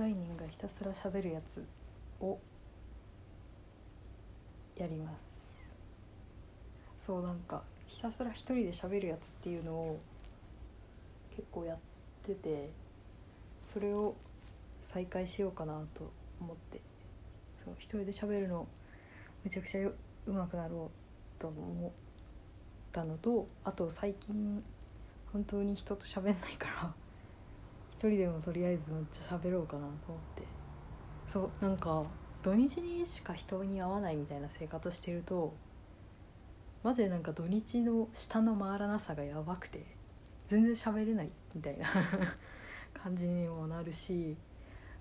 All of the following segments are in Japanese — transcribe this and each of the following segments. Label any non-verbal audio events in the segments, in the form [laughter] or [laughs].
概念がひたすら喋るやつをやります。そうなんかひたすら一人で喋るやつっていうのを結構やっててそれを再開しようかなと思って。そう一人で喋るのめちゃくちゃうまくなろうと思ったのとあと最近本当に人と喋んないから一人でもとりあえずめっちゃ喋ろうかなと思って。そうなんか土日にしか人に会わないみたいな生活してるとマジでなんか土日の下の回らなさがやばくて全然喋れないみたいな [laughs] 感じにもなるし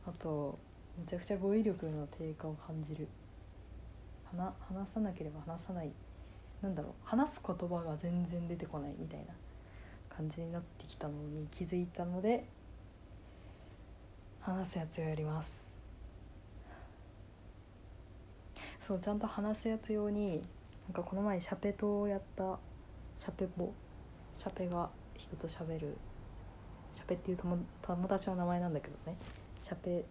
あとめちゃくちゃ語彙力の低下を感じる。話話さなければ話さない。なんだろう話す言葉が全然出てこないみたいな感じになってきたのに気づいたので話すやつをやります。そうちゃんと話すやつ用になんかこの前シャペとやったシャペボ。シャペが人と喋る。シャペっていう友友達の名前なんだけどね。シャペ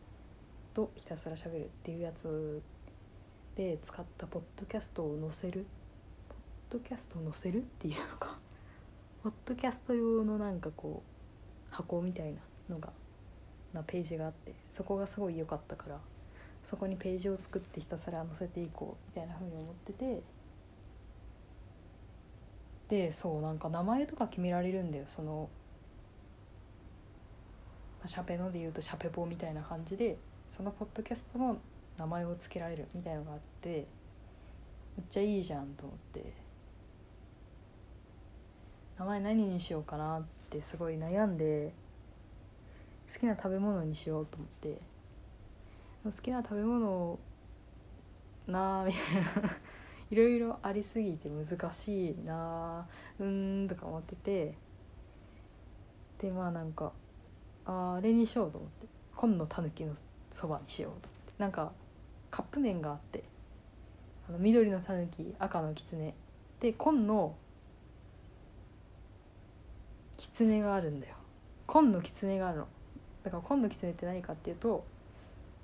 とひたすら喋るっていうやつで使ったポッドキャストを載せる。ポッドキャストを載せるっていうのか。ポッドキャスト用のなんかこう箱みたいなのがなページがあってそこがすごい良かったからそこにページを作ってひたすら載せていこうみたいな風に思っててでそうなんか名前とか決められるんだよ。その、まあ、シャペので言うとシャペボみたいな感じでそのポッドキャストの名前を付けられるみたいのがあってめっちゃいいじゃんと思って。名前何にしようかなってすごい悩んで好きな食べ物にしようと思って。好きな食べ物なあみたいな。[laughs] いろいろありすぎて難しいなうんとか思ってて。でまあなんかああれにしようと思って。紺のたぬきのそばにしようと思って。なんかカップ麺があって。あの緑のたぬき赤のきつねで紺のきつねがあるんだよ。紺のきつねがあるの。だから紺のきつねって何かっていうと、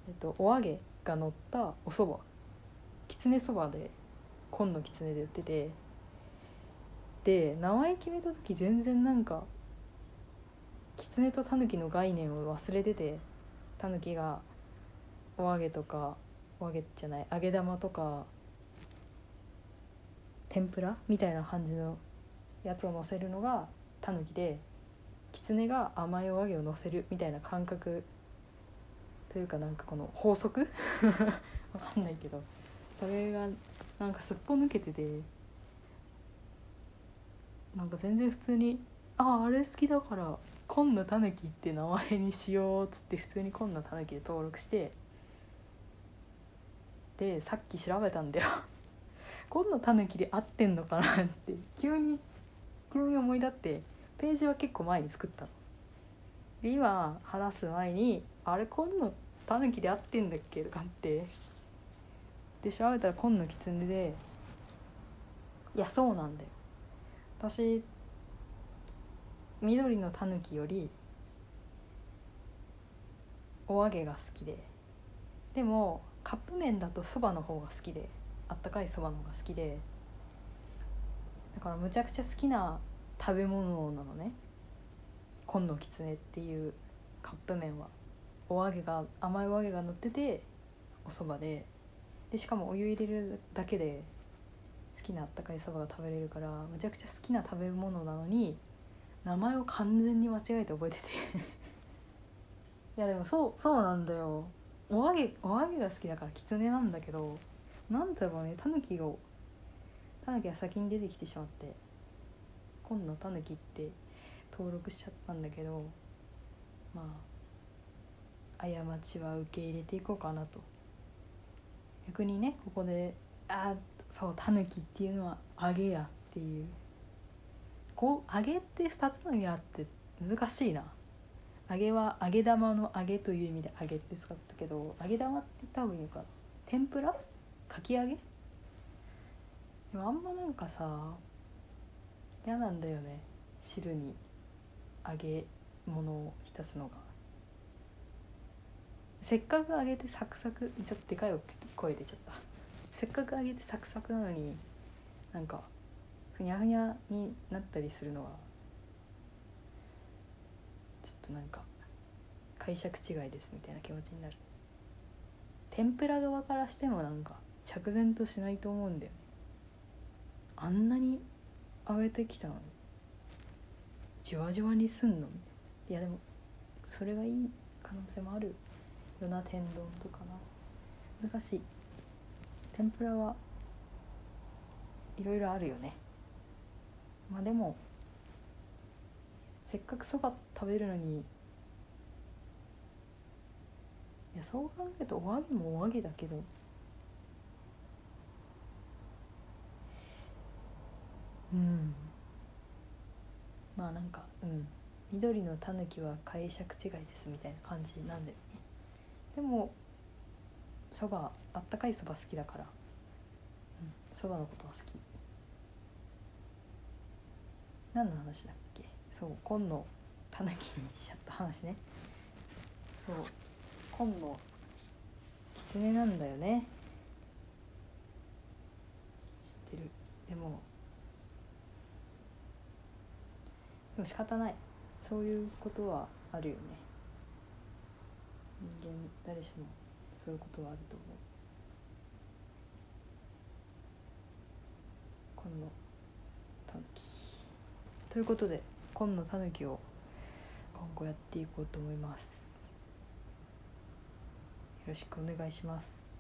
えっと、お揚げが乗ったおそばきつねそばで紺のきつねで売ってて。で名前決めた時全然なんかきつねとたぬきの概念を忘れててたぬきがお揚げとかお揚げじゃない揚げ玉とか天ぷらみたいな感じのやつを乗せるのがたぬきできつねが甘いお揚げを乗せるみたいな感覚というかなんかこの法則？[laughs] わかんないけど。それがなんかすっぽ抜けてて。なんか全然普通に「あああれ好きだから紺のたぬきって名前にしよう」っつって普通に紺のたぬきで登録して。でさっき調べたんだよ。[laughs] 紺のたぬきで合ってんのかなって。急に急に思い立って。ページは結構前に作ったの。今話す前に「あれ紺のたぬきで合ってんだっけ?」とかってで調べたら紺のきつねでいやそうなんだよ私緑のたぬきよりお揚げが好きででもカップ麺だとそばの方が好きであったかいそばの方が好きでだからむちゃくちゃ好きな食べ物なのね。紺のきつねっていうカップ麺は。お揚げが甘いお揚げが乗ってておそばで。でしかもお湯入れるだけで好きなあったかいそばが食べれるからむちゃくちゃ好きな食べ物なのに名前を完全に間違えて覚えてて。[laughs] いやでもそうそうなんだよ。お揚げお揚げが好きだからきつねなんだけどなんだろうね。タヌキをタヌキが先に出てきてしまって。今度タヌキって登録しちゃったんだけどまあ過ちは受け入れていこうかなと。逆にねここであそうタヌキっていうのは揚げやっていう。こう揚げって2つの意味あって難しいな。揚げは揚げ玉の揚げという意味で揚げって使ったけど揚げ玉って言った方がいいのか天ぷら？かき揚げ？でもあんまなんかさ嫌なんだよね。汁に揚げ物を浸すのが。せっかく揚げてサクサクちょっとでかい声出ちゃったせっかく揚げてサクサクなのになんかふにゃふにゃになったりするのはちょっとなんか解釈違いですみたいな気持ちになる。天ぷら側からしてもなんか着然としないと思うんだよね。あんなに揚げてきたのじわじわにすんのいやでもそれがいい可能性もあるよな天丼とかな難しい天ぷらはいろいろあるよねまあでもせっかくそば食べるのにいやそう考えるとお揚げもお揚げだけどうん。まあなんかうん。緑のたぬきは解釈違いですみたいな感じなんで。ねでもそばあったかいそば好きだから。そば、うん、のことは好き。何の話だっけ？そう紺のたぬきにしちゃった話ね。そう紺の狐なんだよね。知ってる。でもでも仕方ない。そういうことはあるよね。人間誰しもそういうことはあると思う。今のたぬきということで今のたぬきを今後やっていこうと思います。よろしくお願いします。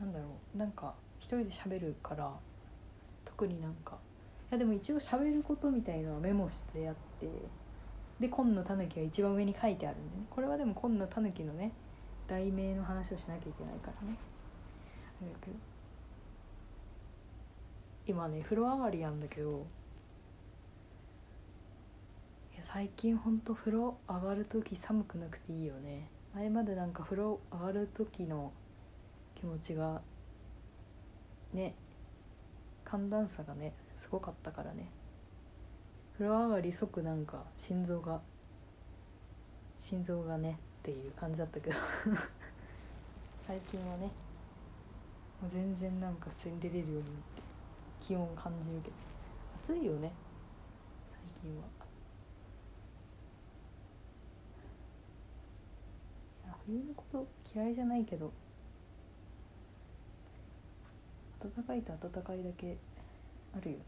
なんだろう。なんか一人で喋るから特になんか。いやでも一応喋ることみたいのはメモしてやってで紺のたぬきが一番上に書いてあるんでね。これはでも紺のたぬきのね題名の話をしなきゃいけないからね。今ね風呂上がりなんだけどいや最近ほんと風呂上がる時寒くなくていいよね。前までなんか風呂上がる時の気持ちがね寒暖差がねすごかったからね。風呂上がり即なんか心臓が心臓がねっていう感じだったけど。[laughs] 最近はねもう全然なんか普通に出れるようになって気温感じるけど。暑いよね。最近は。いや冬のこと嫌いじゃないけど。暖かいと暖かいだけあるよね。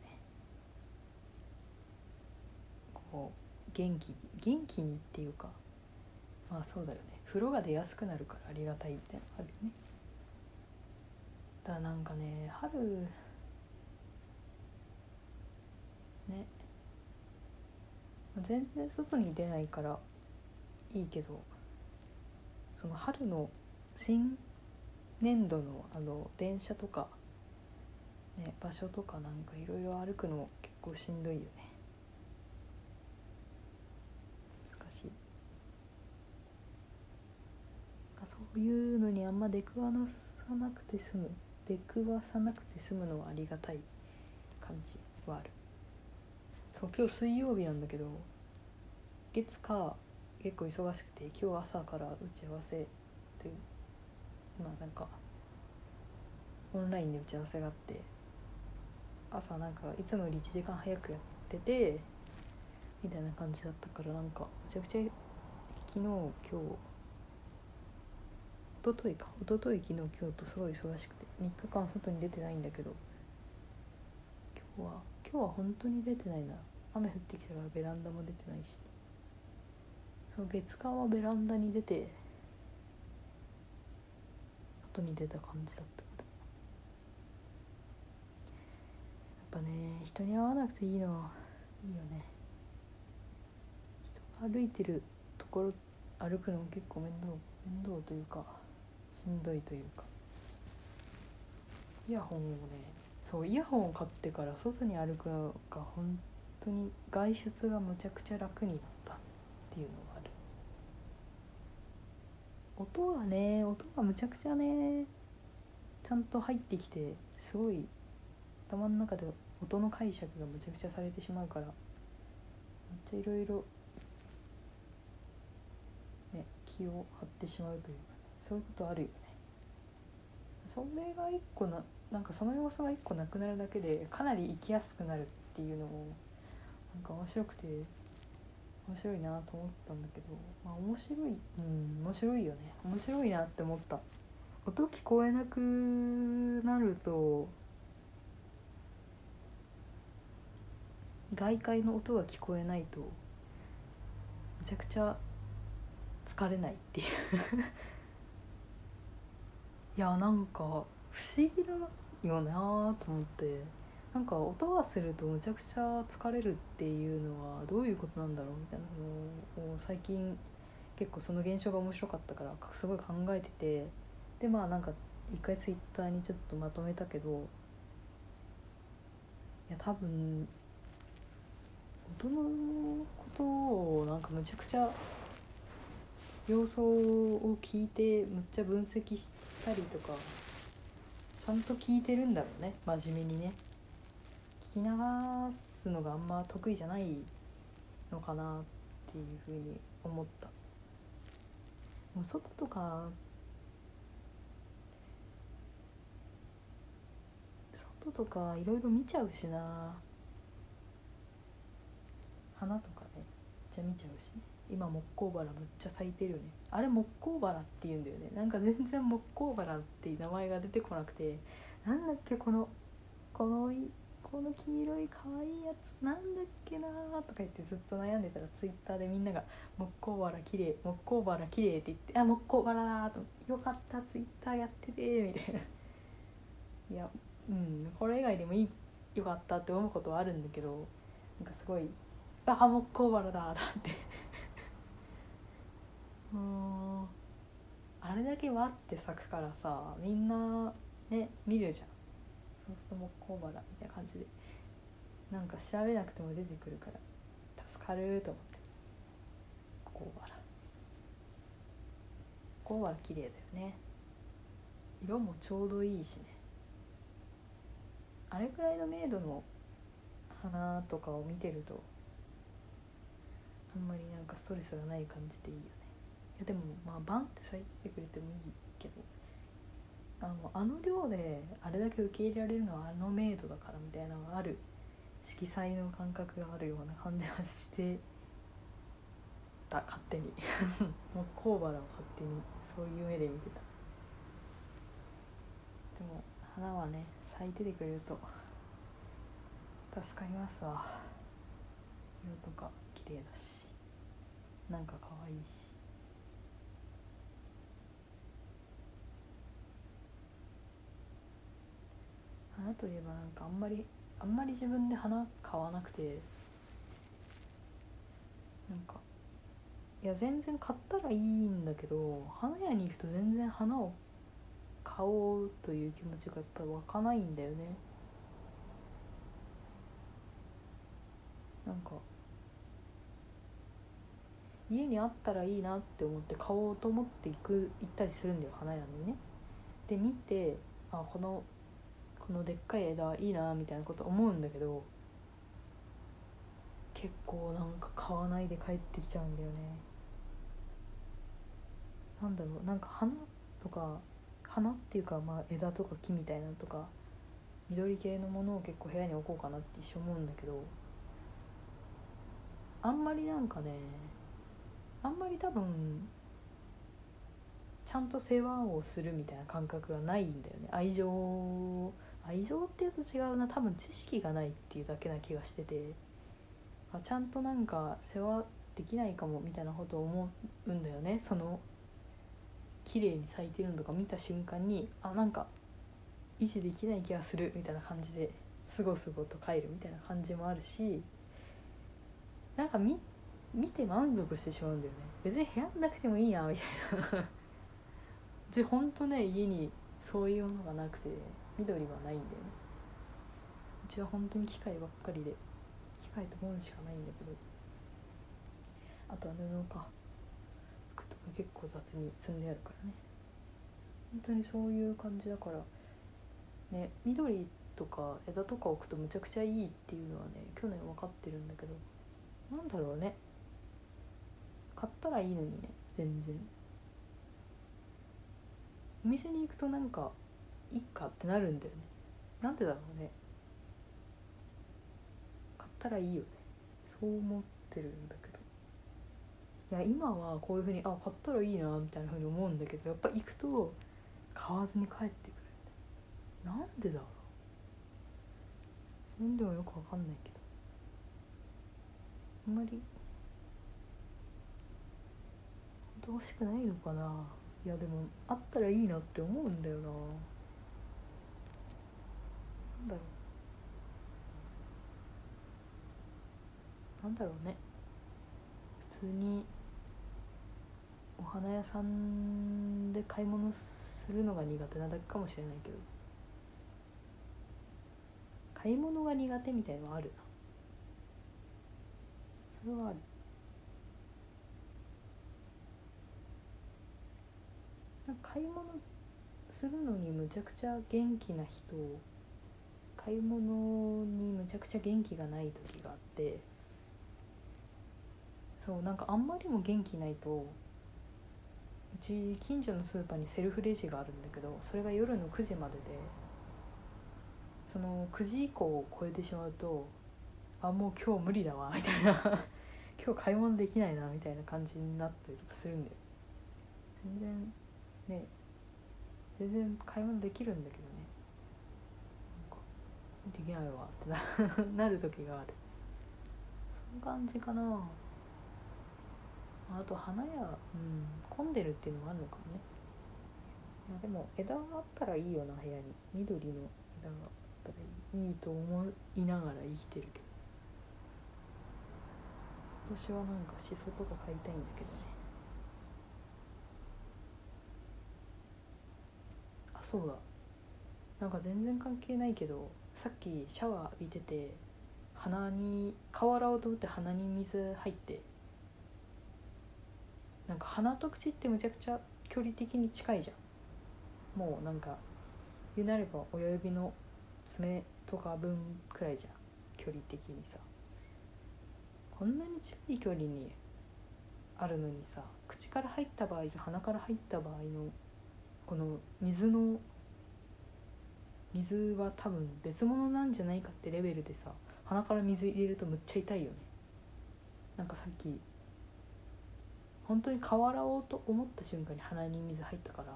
こう元気元気にっていうかまあそうだよね。風呂が出やすくなるからありがたいみたいなあるよね。だからなんかね春ね。全然外に出ないからいいけどその春の新年度のあの電車とかね、場所とかなんかいろいろ歩くの結構しんどいよね。難しい。そういうのにあんま出くわさなくて済む出くわさなくて済むのはありがたい感じはある。そう今日水曜日なんだけど月火結構忙しくて今日朝から打ち合わせでまあなんかオンラインで打ち合わせがあって朝なんかいつもより1時間早くやっててみたいな感じだったからなんかめちゃくちゃ昨日今日一昨日か一昨日昨日今日とすごい忙しくて3日間外に出てないんだけど今日は今日は本当に出てないな。雨降ってきたからベランダも出てないし。その月間はベランダに出て後に出た感じだった。ぱね人に会わなくていいの。いいよね。人が歩いてるところ歩くのも結構面倒面倒というかしんどいというか。イヤホンをねそうイヤホンを買ってから外に歩くのが本当に外出がむちゃくちゃ楽になったっていうのがある。音がね音がむちゃくちゃねちゃんと入ってきてすごい頭の中で音の解釈がむちゃくちゃされてしまうからめっちゃいろいろね気を張ってしまうというか、ね、そういうことあるよね。それが一個ななんかその要素が一個なくなるだけでかなり生きやすくなるっていうのもなんか面白くて面白いなと思ったんだけどまあ面白いうん面白いよね。面白いなって思った。音聞こえなくなると外界の音が聞こえないとめちゃくちゃ疲れないっていう。[laughs] いやなんか不思議だよなと思って。なんか音がするとむちゃくちゃ疲れるっていうのはどういうことなんだろうみたいなのを最近結構その現象が面白かったからすごい考えてて。でまあなんか一回ツイッターにちょっとまとめたけどいや多分音のことをなんかむちゃくちゃ様相を聞いてむっちゃ分析したりとかちゃんと聞いてるんだろうね真面目にね。聞き流すのがあんま得意じゃないのかなっていうふうに思った。もう外とか外とかいろいろ見ちゃうしな。花とかねめっちゃ見ちゃうしね。今木工バラむっちゃ咲いてるよね。あれ木工バラって言うんだよね。なんか全然木工バラっていう名前が出てこなくて。なんだっけこのこのこの黄色い可愛いやつ。なんだっけなとか言ってずっと悩んでたらツイッターでみんなが「木工バラ綺麗木工バラ綺麗って言って「あ木工バラだ」と「よかったツイッターやってて」みたいな。いやうんこれ以外でもいいよかったって思うことはあるんだけどなんかすごい「あ木工バラだ」だって。もうあれだけわって咲くからさみんなね見るじゃん。そうすると木工バラ。みたいな感じで。なんか調べなくても出てくるから助かると思って。木工バラ。木工バラ綺麗だよね。色もちょうどいいしね。あれくらいの明度の花とかを見てるとあんまりなんかストレスがない感じでいいよね。いやでもまあバンって咲いてくれてもいいけどあのあの量であれだけ受け入れられるのはあの明度だからみたいなのがある色彩の感覚があるような感じはしてた勝手に。[laughs] もうコーバラを勝手にそういう目で見てた。でも花はね咲いててくれると助かりますわ。色とか綺麗だし。なんか可愛いし。花といえばなんかあんまりあんまり自分で花買わなくて。なんかいや全然買ったらいいんだけど花屋に行くと全然花を買おうという気持ちがやっぱり湧かないんだよね。なんか家にあったらいいなって思って買おうと思って行く行ったりするんだよ花屋にね。で見てあこのこのでっかい枝いいなみたいなこと思うんだけど結構なんか買わないで帰ってきちゃうんだよね。なんだろうなんか花とか花っていうかまあ枝とか木みたいなとか緑系のものを結構部屋に置こうかなって一瞬思うんだけどあんまりなんかねあんまり多分ちゃんと世話をするみたいな感覚がないんだよね。愛情愛情っていうと違うな。多分知識がないっていうだけな気がしてて。あちゃんとなんか世話できないかもみたいなことを思うんだよね。その綺麗に咲いてるのとか見た瞬間にあなんか維持できない気がするみたいな感じですごすごと帰るみたいな感じもあるしなんか見見て満足してしまうんだよね。別に部屋なくてもいいやみたいな。うちほんとね家にそういうものがなくて緑はないんだよね。うちは本当に機械ばっかりで機械と本しかないんだけど。あとは布か。服とか結構雑に積んであるからね。本当にそういう感じだから。ね緑とか枝とか置くとむちゃくちゃいいっていうのはね去年分かってるんだけど。なんだろうね。買ったらいいのにね全然。お店に行くとなんかいっかってなるんだよね。なんでだろうね。買ったらいいよね。そう思ってるんだけど。いや今はこういうふうにあ買ったらいいなみたいなふうに思うんだけどやっぱ行くと買わずに帰ってくるんだよなんでだろう。自分でもよくわかんないけど。あんまり本当欲しくないのかな。いやでもあったらいいなって思うんだよな。なんだろう。なんだろうね。普通にお花屋さんで買い物するのが苦手なだけかもしれないけど。買い物が苦手みたいのはあるな。それはあるなんか買い物するのにむちゃくちゃ元気な人買い物にむちゃくちゃ元気がない時があってそうなんかあんまりも元気ないとうち近所のスーパーにセルフレジがあるんだけどそれが夜の9時まででその9時以降を超えてしまうとあもう今日無理だわみたいな。今日買い物できないなみたいな感じになったりとかするんだよ。全然ね全然買い物できるんだけどね。できないわってな [laughs] なる時がある。そんな感じかな。あと花屋、うん、混んでるっていうのもあるのかもね。でも枝があったらいいよな部屋に。緑の枝があったらいいと思いながら生きてるけど。今年はなんかシソとか買いたいんだけどねあそうだ。なんか全然関係ないけどさっきシャワー浴びてて鼻に顔洗おうと思って鼻に水入ってなんか鼻と口ってむちゃくちゃ距離的に近いじゃん。もうなんか言うなれば親指の爪とか分くらいじゃん。距離的にさ。こんなに近い距離にあるのにさ口から入った場合と鼻から入った場合のこの水の水は多分別物なんじゃないかってレベルでさ鼻から水入れるとむっちゃ痛いよね。なんかさっき本当に顔洗おうと思った瞬間に鼻に水入ったから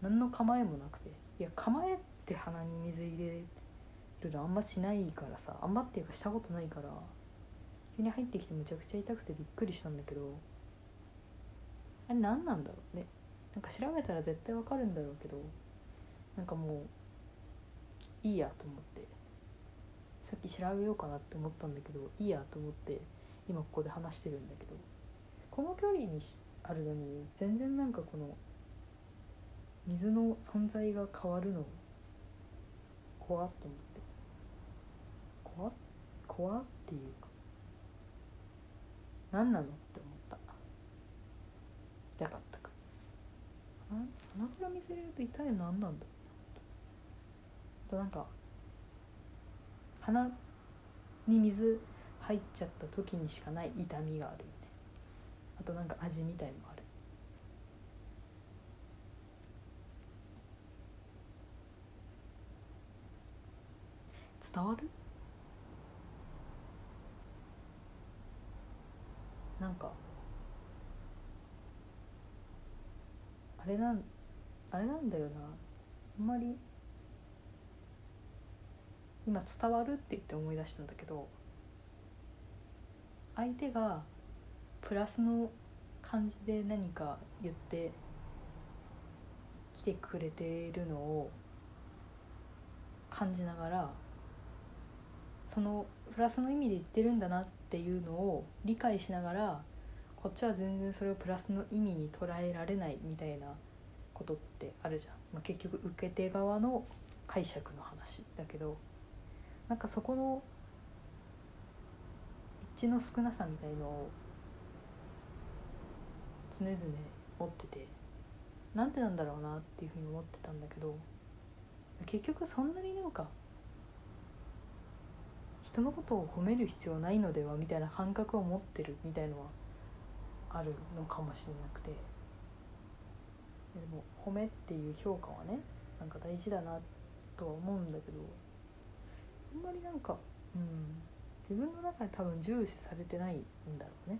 何の構えもなくていや構えて鼻に水入れるのあんましないからさあんまっていうかしたことないから急に入ってきてむちゃくちゃ痛くてびっくりしたんだけどあれ何なんだろうね。なんか調べたら絶対わかるんだろうけどなんかもういいやと思ってさっき調べようかなって思ったんだけどいいやと思って今ここで話してるんだけどこの距離にあるのに全然なんかこの水の存在が変わるの怖っと思って。怖っ怖っていうか何なのって思った痛かったか鼻鼻から水入れると痛いの何なんだ？あとなんか鼻に水入っちゃった時にしかない痛みがあるよね。あとなんか味みたいのもある。伝わる？なんかあれなんあれなんだよな。あんまり今伝わるって言って思い出したんだけど相手がプラスの感じで何か言って来てくれているのを感じながらそのプラスの意味で言ってるんだなっていうのを理解しながらこっちは全然それをプラスの意味に捉えられないみたいなことってあるじゃん、まあ、結局受け手側の解釈の話だけどなんかそこの一致の少なさみたいのを常々持っててなんでなんだろうなっていうふうに思ってたんだけど結局そんなになんか人のことを褒める必要ないのではみたいな感覚を持ってるみたいのはあるのかもしれなくて。でも褒めっていう評価はねなんか大事だなとは思うんだけどあんまりなんかうん自分の中で多分重視されてないんだろうね。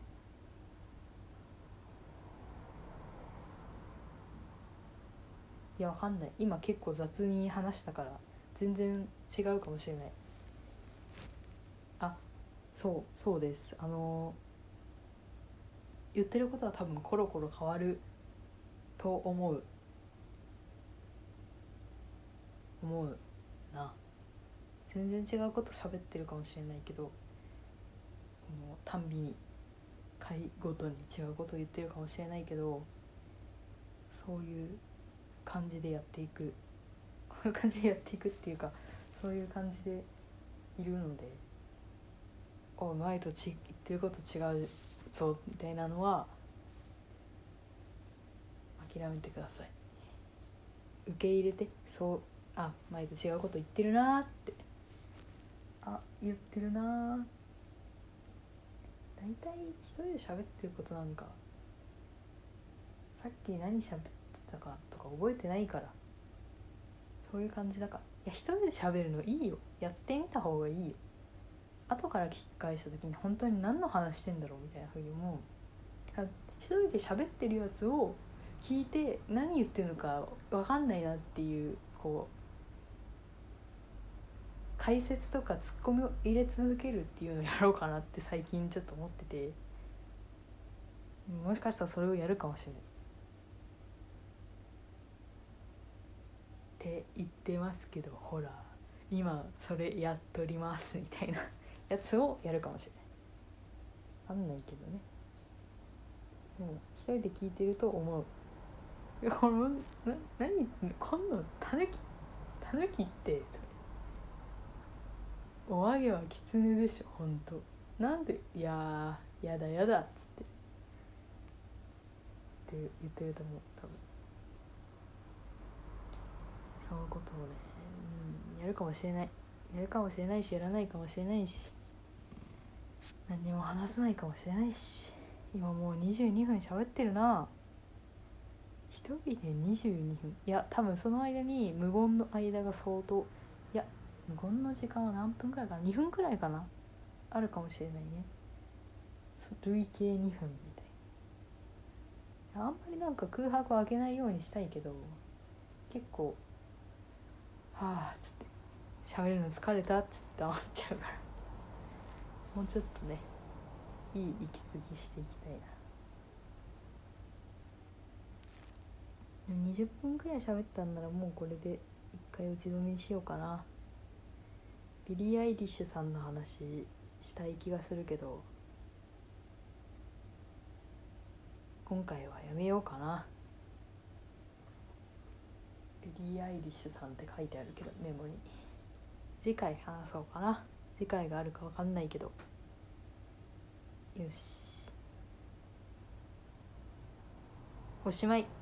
いやわかんない。今結構雑に話したから全然違うかもしれない。あそうそうです。あの言ってることは多分コロコロ変わると思う。思うな。全然違うこと喋ってるかもしれないけどそのたんびに回ごとに違うこと言ってるかもしれないけどそういう感じでやっていく。[laughs] こういう感じでやっていくっていうかそういう感じでいるので「お前とち言ってること違うぞ」みたいなのは諦めてください。受け入れてそうあ前と違うこと言ってるなって。あ言ってるな大体一人で喋ってることなんかさっき何喋ってたかとか覚えてないから。そういう感じだから。いや一人で喋るのいいよ。やってみた方がいいよ。後から聞き返した時に本当に何の話してんだろうみたいなふうに思う。一人で喋ってるやつを聞いて何言ってるのか分かんないなっていうこう解説とかツッコミを入れ続けるっていうのをやろうかなって最近ちょっと思っててもしかしたらそれをやるかもしれない。って言ってますけどほら今それやっとりますみたいなやつをやるかもしれない。わかんないけどね。でも一人で聞いてると思う。このな何こんなたぬきたぬきってお揚げはキツネでしょほんとなんでいややだやだっつってって言ってると思う。多分。そういうことをね、うん、やるかもしれない。やるかもしれないしやらないかもしれないし何も話さないかもしれないし今もう22分喋ってるな。一人で22分いや多分その間に無言の間が相当。いや無言の時間は何分くらいかな？2分くらいかな？あるかもしれないね。累計2分みたいな。あんまりなんか空白を開けないようにしたいけど結構はあつって。喋るの疲れた？つって黙っちゃうから。もうちょっとねいい息継ぎしていきたいな。20分くらい喋ったんならもうこれで一回打ち止めにしようかな。ビリー・アイリッシュさんの話したい気がするけど。今回はやめようかな。ビリー・アイリッシュさんって書いてあるけどメモに。次回話そうかな。次回があるか分かんないけど。よし。おしまい。